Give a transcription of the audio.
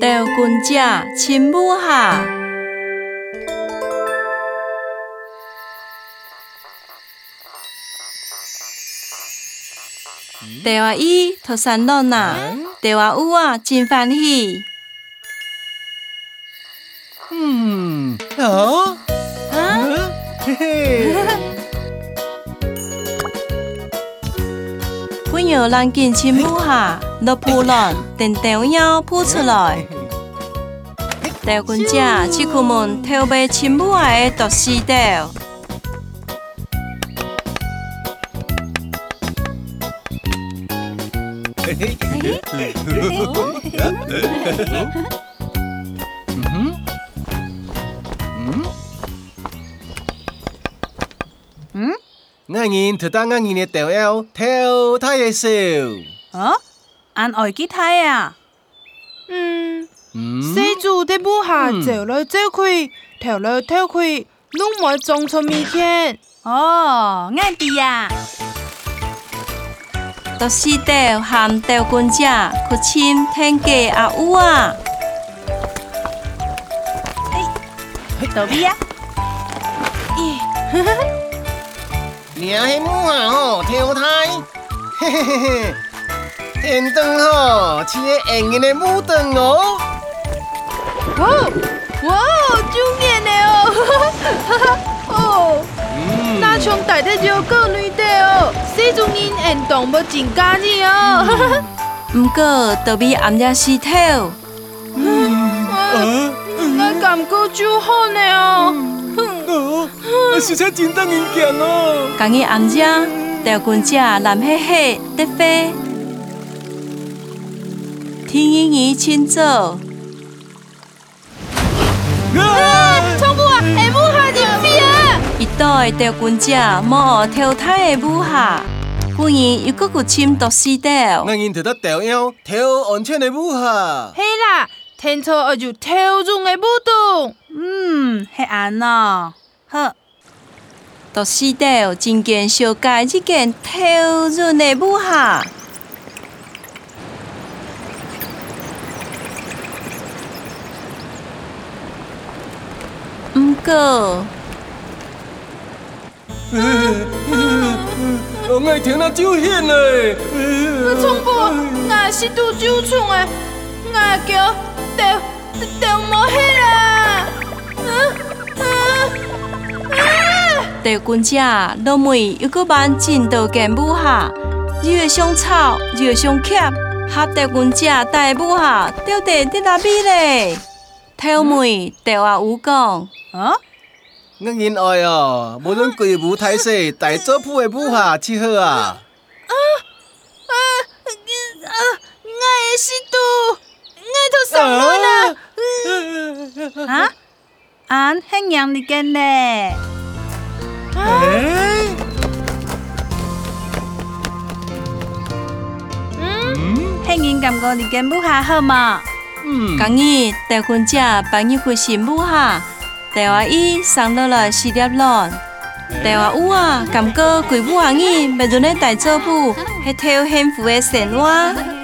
钓棍者亲母下。钓阿姨托山落呐，钓阿有啊真欢喜。嗯，啊，啊，嘿嘿，亲母下，落扑浪，等钓妖扑出来。钓棍者去出门偷买亲母下的毒丝钓。嘿嘿，嗯嗯，嗯，我人特当我人的钓腰，跳太的手，哦，按爱去睇啊。嗯，嗯，四主的母下嗯走来走去，跳来跳去，拢冇种出物件。哦，爱弟呀，到四钓含钓棍者去亲天家阿有啊。倒闭呀。娘的母啊哦，跳太，嘿嘿嘿嘿，天灯吼，是个圆圆的母灯哦，哇哇，就眼的哦！哦，嗯，那像大的就个女的哦，四种人运动要真家己哦。不过倒比暗夜石头，啊，那感觉就好呢哦。哦，实在真当人见哦，今日暗夜钓棍者蓝黑黑得飞，天阴鱼清早。啊，啊！下母下入去啊！一代钓棍跳太的母下，不然又搁去侵毒丝钓我。人特得钓腰，跳安全的嘿啦，天错我就跳入的舞动。嗯，系安喏。好，真件小介一件跳入的。毋过，我爱听那酒险嘞，冲不，我是拄酒冲的，我叫跳跳无迄啦。嗯嗯啊！钓棍者落梅又搁万进到件母下，越上草越上夹，合钓棍者带母下钓得得拉比嘞。跳梅钓阿有讲。哦，我人爱哦，无论规母太细，大做铺的母下七好啊，啊！我的是拄，我头上轮啊！啊，安系养你件嘞。哎，嗯，系人感觉你件母下好嘛？嗯，今日钓棍者帮伊回新母哈，台湾伊送落来四粒卵。台湾有啊，感觉规母行伊，袂准咧大做母，迄条幸福的生活。